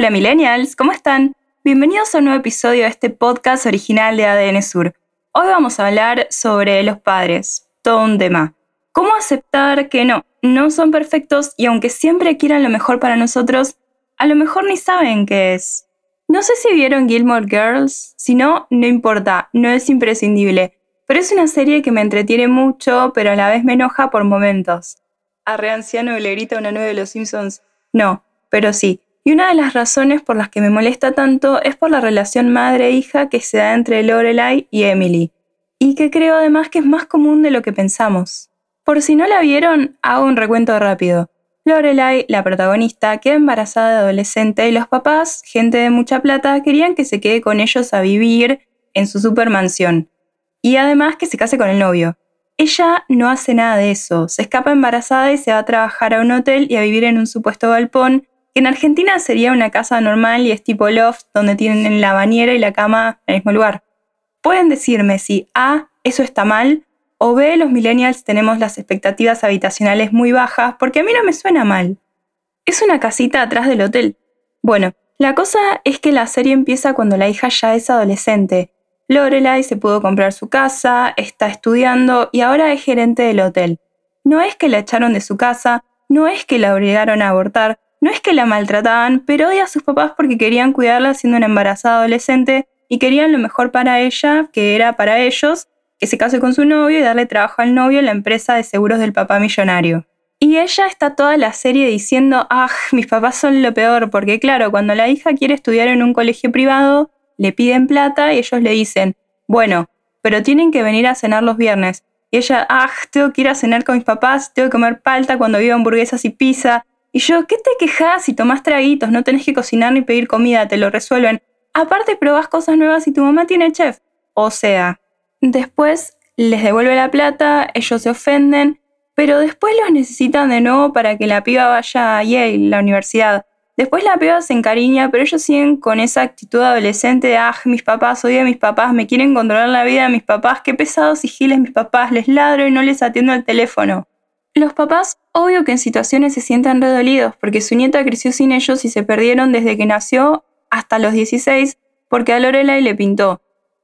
Hola millennials, ¿cómo están? Bienvenidos a un nuevo episodio de este podcast original de ADN Sur. Hoy vamos a hablar sobre los padres, todo un tema. ¿Cómo aceptar que no, no son perfectos y aunque siempre quieran lo mejor para nosotros, a lo mejor ni saben qué es? No sé si vieron Gilmore Girls, si no, no importa, no es imprescindible, pero es una serie que me entretiene mucho, pero a la vez me enoja por momentos. Arre anciano le grita una nueve de los Simpsons. No, pero sí, y una de las razones por las que me molesta tanto es por la relación madre-hija que se da entre Lorelai y Emily, y que creo además que es más común de lo que pensamos. Por si no la vieron, hago un recuento rápido. Lorelai, la protagonista, queda embarazada de adolescente y los papás, gente de mucha plata, querían que se quede con ellos a vivir en su supermansión. Y además que se case con el novio. Ella no hace nada de eso, se escapa embarazada y se va a trabajar a un hotel y a vivir en un supuesto galpón en Argentina sería una casa normal y es tipo loft, donde tienen la bañera y la cama en el mismo lugar. Pueden decirme si A, eso está mal, o B, los millennials tenemos las expectativas habitacionales muy bajas, porque a mí no me suena mal. Es una casita atrás del hotel. Bueno, la cosa es que la serie empieza cuando la hija ya es adolescente. Lorelai se pudo comprar su casa, está estudiando y ahora es gerente del hotel. No es que la echaron de su casa, no es que la obligaron a abortar, no es que la maltrataban, pero odia a sus papás porque querían cuidarla siendo una embarazada adolescente y querían lo mejor para ella, que era para ellos, que se case con su novio y darle trabajo al novio en la empresa de seguros del papá millonario. Y ella está toda la serie diciendo, ah, mis papás son lo peor, porque claro, cuando la hija quiere estudiar en un colegio privado, le piden plata y ellos le dicen, bueno, pero tienen que venir a cenar los viernes. Y ella, ah, tengo que ir a cenar con mis papás, tengo que comer palta cuando vivo hamburguesas y pizza, y yo, ¿qué te quejas si tomás traguitos? No tenés que cocinar ni pedir comida, te lo resuelven. Aparte, probás cosas nuevas y tu mamá tiene chef. O sea, después les devuelve la plata, ellos se ofenden, pero después los necesitan de nuevo para que la piba vaya a Yale, la universidad. Después la piba se encariña, pero ellos siguen con esa actitud adolescente de, ah, mis papás, odio a mis papás, me quieren controlar la vida de mis papás, qué pesados y giles mis papás, les ladro y no les atiendo el teléfono. Los papás, obvio que en situaciones se sientan redolidos porque su nieta creció sin ellos y se perdieron desde que nació hasta los 16 porque a Lorelai le pintó.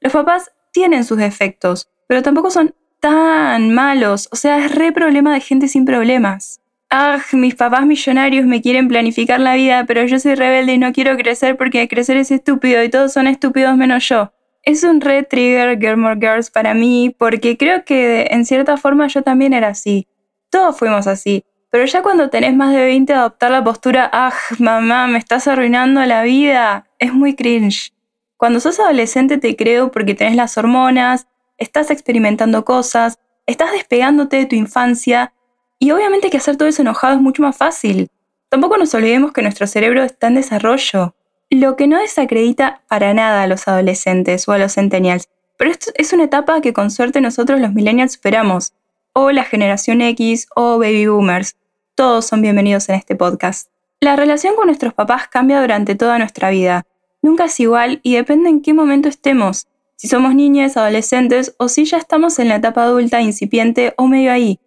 Los papás tienen sus defectos, pero tampoco son tan malos, o sea, es re problema de gente sin problemas. Ah, mis papás millonarios me quieren planificar la vida, pero yo soy rebelde y no quiero crecer porque crecer es estúpido y todos son estúpidos menos yo. Es un re trigger Gilmore Girls para mí porque creo que en cierta forma yo también era así. Todos fuimos así. Pero ya cuando tenés más de 20 adoptar la postura, ah, mamá, me estás arruinando la vida, es muy cringe. Cuando sos adolescente te creo porque tenés las hormonas, estás experimentando cosas, estás despegándote de tu infancia y obviamente que hacer todo eso enojado es mucho más fácil. Tampoco nos olvidemos que nuestro cerebro está en desarrollo, lo que no desacredita para nada a los adolescentes o a los centennials, pero esto es una etapa que con suerte nosotros los millennials superamos o la generación X o baby boomers. Todos son bienvenidos en este podcast. La relación con nuestros papás cambia durante toda nuestra vida. Nunca es igual y depende en qué momento estemos, si somos niñas, adolescentes o si ya estamos en la etapa adulta incipiente o medio ahí.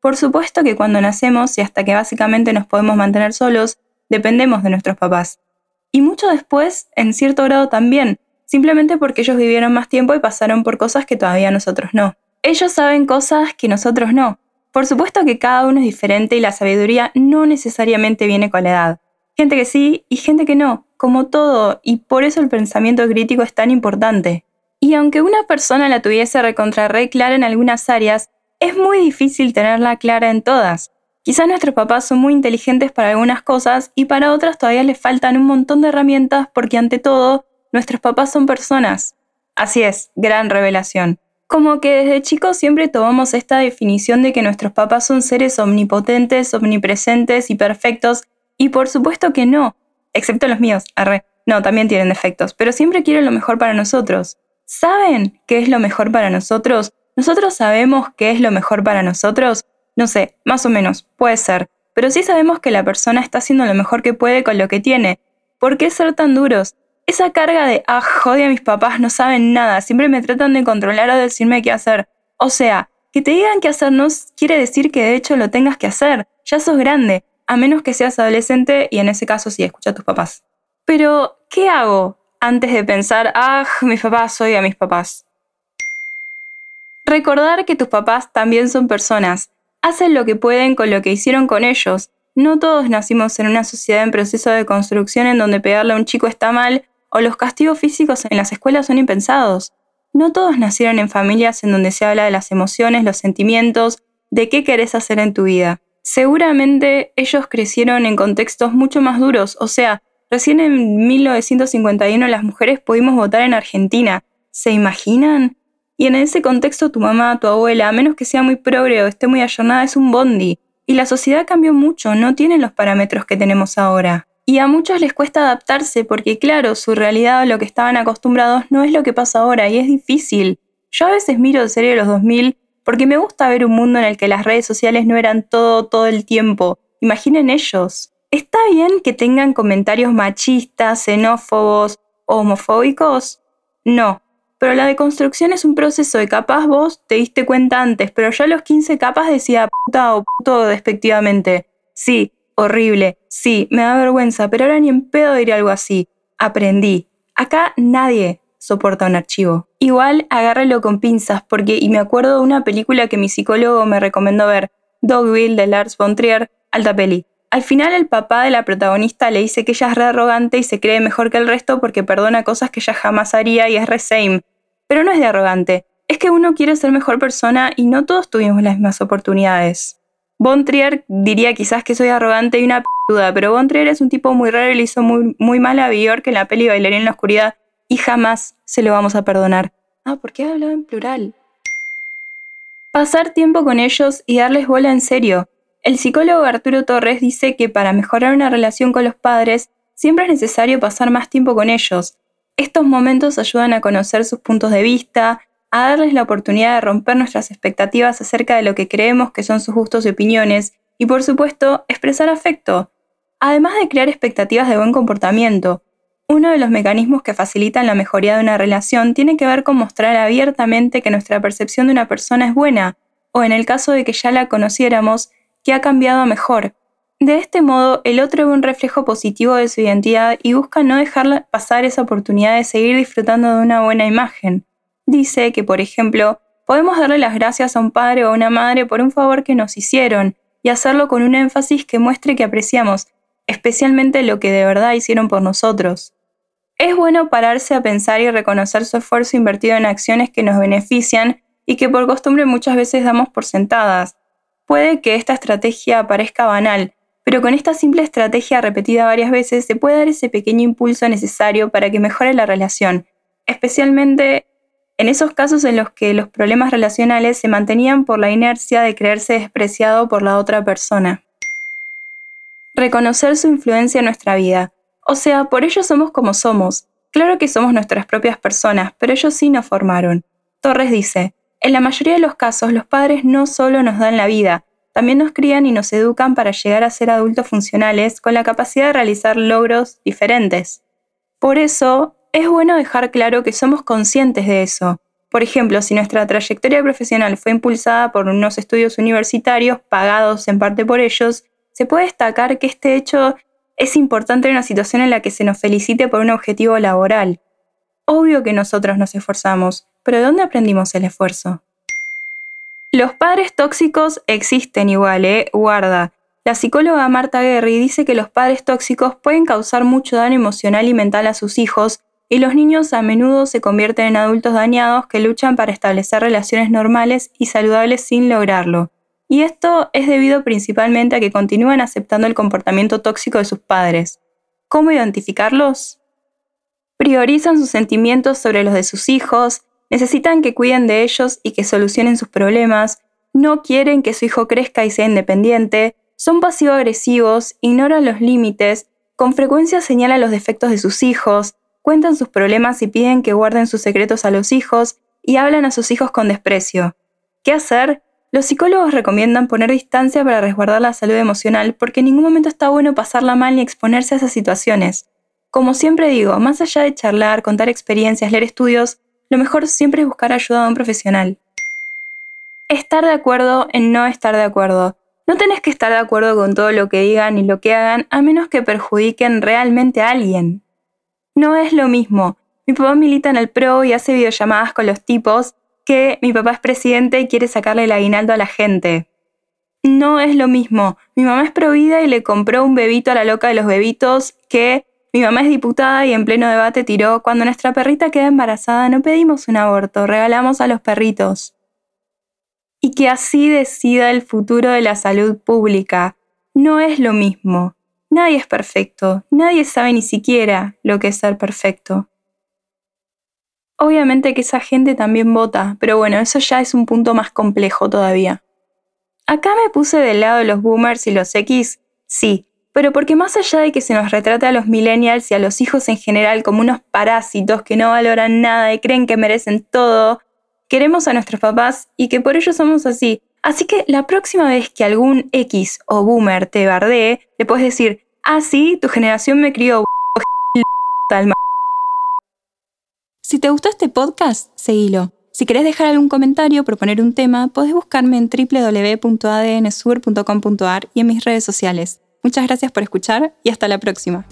Por supuesto que cuando nacemos y hasta que básicamente nos podemos mantener solos, dependemos de nuestros papás. Y mucho después, en cierto grado también, simplemente porque ellos vivieron más tiempo y pasaron por cosas que todavía nosotros no. Ellos saben cosas que nosotros no. Por supuesto que cada uno es diferente y la sabiduría no necesariamente viene con la edad. Gente que sí y gente que no, como todo, y por eso el pensamiento crítico es tan importante. Y aunque una persona la tuviese recontra re clara en algunas áreas, es muy difícil tenerla clara en todas. Quizás nuestros papás son muy inteligentes para algunas cosas y para otras todavía les faltan un montón de herramientas porque ante todo, nuestros papás son personas. Así es, gran revelación. Como que desde chicos siempre tomamos esta definición de que nuestros papás son seres omnipotentes, omnipresentes y perfectos, Y por supuesto que no, excepto los míos, arre. No, también tienen defectos, pero siempre quieren lo mejor para nosotros. ¿Saben qué es lo mejor para nosotros? ¿Nosotros sabemos qué es lo mejor para nosotros? No sé, más o menos, puede ser. Pero sí sabemos que la persona está haciendo lo mejor que puede con lo que tiene. ¿Por qué ser tan duros? Esa carga de, ah, jode a mis papás, no saben nada, siempre me tratan de controlar o decirme qué hacer. O sea, que te digan qué hacer no quiere decir que de hecho lo tengas que hacer. Ya sos grande, a menos que seas adolescente y en ese caso sí, escucha a tus papás. Pero, ¿qué hago antes de pensar, ah, mis papás, soy a mis papás? Recordar que tus papás también son personas, hacen lo que pueden con lo que hicieron con ellos. No todos nacimos en una sociedad en proceso de construcción en donde pegarle a un chico está mal o los castigos físicos en las escuelas son impensados. No todos nacieron en familias en donde se habla de las emociones, los sentimientos, de qué querés hacer en tu vida. Seguramente ellos crecieron en contextos mucho más duros, o sea, Recién en 1951 las mujeres pudimos votar en Argentina. ¿Se imaginan? Y en ese contexto tu mamá, tu abuela, a menos que sea muy progre o esté muy ayornada, es un bondi. Y la sociedad cambió mucho, no tienen los parámetros que tenemos ahora. Y a muchos les cuesta adaptarse porque claro, su realidad o lo que estaban acostumbrados no es lo que pasa ahora y es difícil. Yo a veces miro serie de los 2000 porque me gusta ver un mundo en el que las redes sociales no eran todo todo el tiempo. Imaginen ellos. ¿Está bien que tengan comentarios machistas, xenófobos o homofóbicos? No, pero la deconstrucción es un proceso de capaz vos te diste cuenta antes, pero ya a los 15 capas decía puta o puto despectivamente. Sí, horrible, sí, me da vergüenza, pero ahora ni en pedo diré algo así. Aprendí. Acá nadie soporta un archivo. Igual agárralo con pinzas, porque, y me acuerdo de una película que mi psicólogo me recomendó ver, Dogville de Lars von Trier, alta peli. Al final el papá de la protagonista le dice que ella es re arrogante y se cree mejor que el resto porque perdona cosas que ella jamás haría y es re same. Pero no es de arrogante, es que uno quiere ser mejor persona y no todos tuvimos las mismas oportunidades. Von Trier diría quizás que soy arrogante y una p***uda, pero Von Trier es un tipo muy raro y le hizo muy, muy mal a Björk en la peli Bailarín en la Oscuridad y jamás se lo vamos a perdonar. Ah, ¿por qué hablado en plural? Pasar tiempo con ellos y darles bola en serio. El psicólogo Arturo Torres dice que para mejorar una relación con los padres siempre es necesario pasar más tiempo con ellos. Estos momentos ayudan a conocer sus puntos de vista, a darles la oportunidad de romper nuestras expectativas acerca de lo que creemos que son sus gustos y opiniones, y por supuesto, expresar afecto, además de crear expectativas de buen comportamiento. Uno de los mecanismos que facilitan la mejoría de una relación tiene que ver con mostrar abiertamente que nuestra percepción de una persona es buena, o en el caso de que ya la conociéramos, que ha cambiado a mejor. De este modo, el otro ve un reflejo positivo de su identidad y busca no dejar pasar esa oportunidad de seguir disfrutando de una buena imagen. Dice que, por ejemplo, podemos darle las gracias a un padre o a una madre por un favor que nos hicieron y hacerlo con un énfasis que muestre que apreciamos, especialmente lo que de verdad hicieron por nosotros. Es bueno pararse a pensar y reconocer su esfuerzo invertido en acciones que nos benefician y que por costumbre muchas veces damos por sentadas, Puede que esta estrategia parezca banal, pero con esta simple estrategia repetida varias veces se puede dar ese pequeño impulso necesario para que mejore la relación, especialmente en esos casos en los que los problemas relacionales se mantenían por la inercia de creerse despreciado por la otra persona. Reconocer su influencia en nuestra vida. O sea, por ello somos como somos. Claro que somos nuestras propias personas, pero ellos sí nos formaron. Torres dice, en la mayoría de los casos, los padres no solo nos dan la vida, también nos crían y nos educan para llegar a ser adultos funcionales con la capacidad de realizar logros diferentes. Por eso, es bueno dejar claro que somos conscientes de eso. Por ejemplo, si nuestra trayectoria profesional fue impulsada por unos estudios universitarios pagados en parte por ellos, se puede destacar que este hecho es importante en una situación en la que se nos felicite por un objetivo laboral. Obvio que nosotros nos esforzamos, pero ¿de dónde aprendimos el esfuerzo? Los padres tóxicos existen igual, ¿eh? Guarda. La psicóloga Marta Guerri dice que los padres tóxicos pueden causar mucho daño emocional y mental a sus hijos, y los niños a menudo se convierten en adultos dañados que luchan para establecer relaciones normales y saludables sin lograrlo. Y esto es debido principalmente a que continúan aceptando el comportamiento tóxico de sus padres. ¿Cómo identificarlos? priorizan sus sentimientos sobre los de sus hijos, necesitan que cuiden de ellos y que solucionen sus problemas, no quieren que su hijo crezca y sea independiente, son pasivo-agresivos, ignoran los límites, con frecuencia señalan los defectos de sus hijos, cuentan sus problemas y piden que guarden sus secretos a los hijos y hablan a sus hijos con desprecio. ¿Qué hacer? Los psicólogos recomiendan poner distancia para resguardar la salud emocional porque en ningún momento está bueno pasarla mal ni exponerse a esas situaciones. Como siempre digo, más allá de charlar, contar experiencias, leer estudios, lo mejor siempre es buscar ayuda de un profesional. Estar de acuerdo en no estar de acuerdo. No tenés que estar de acuerdo con todo lo que digan ni lo que hagan a menos que perjudiquen realmente a alguien. No es lo mismo. Mi papá milita en el PRO y hace videollamadas con los tipos que mi papá es presidente y quiere sacarle el aguinaldo a la gente. No es lo mismo. Mi mamá es provida y le compró un bebito a la loca de los bebitos que mi mamá es diputada y en pleno debate tiró, cuando nuestra perrita queda embarazada no pedimos un aborto, regalamos a los perritos. Y que así decida el futuro de la salud pública. No es lo mismo. Nadie es perfecto, nadie sabe ni siquiera lo que es ser perfecto. Obviamente que esa gente también vota, pero bueno, eso ya es un punto más complejo todavía. Acá me puse del lado de los boomers y los X, sí, pero porque más allá de que se nos retrate a los millennials y a los hijos en general como unos parásitos que no valoran nada y creen que merecen todo, queremos a nuestros papás y que por ello somos así. Así que la próxima vez que algún X o boomer te bardee, le puedes decir, ah sí, tu generación me crió si te gustó este podcast, seguilo. Si querés dejar algún comentario o proponer un tema, podés buscarme en www.adnsur.com.ar y en mis redes sociales. Muchas gracias por escuchar y hasta la próxima.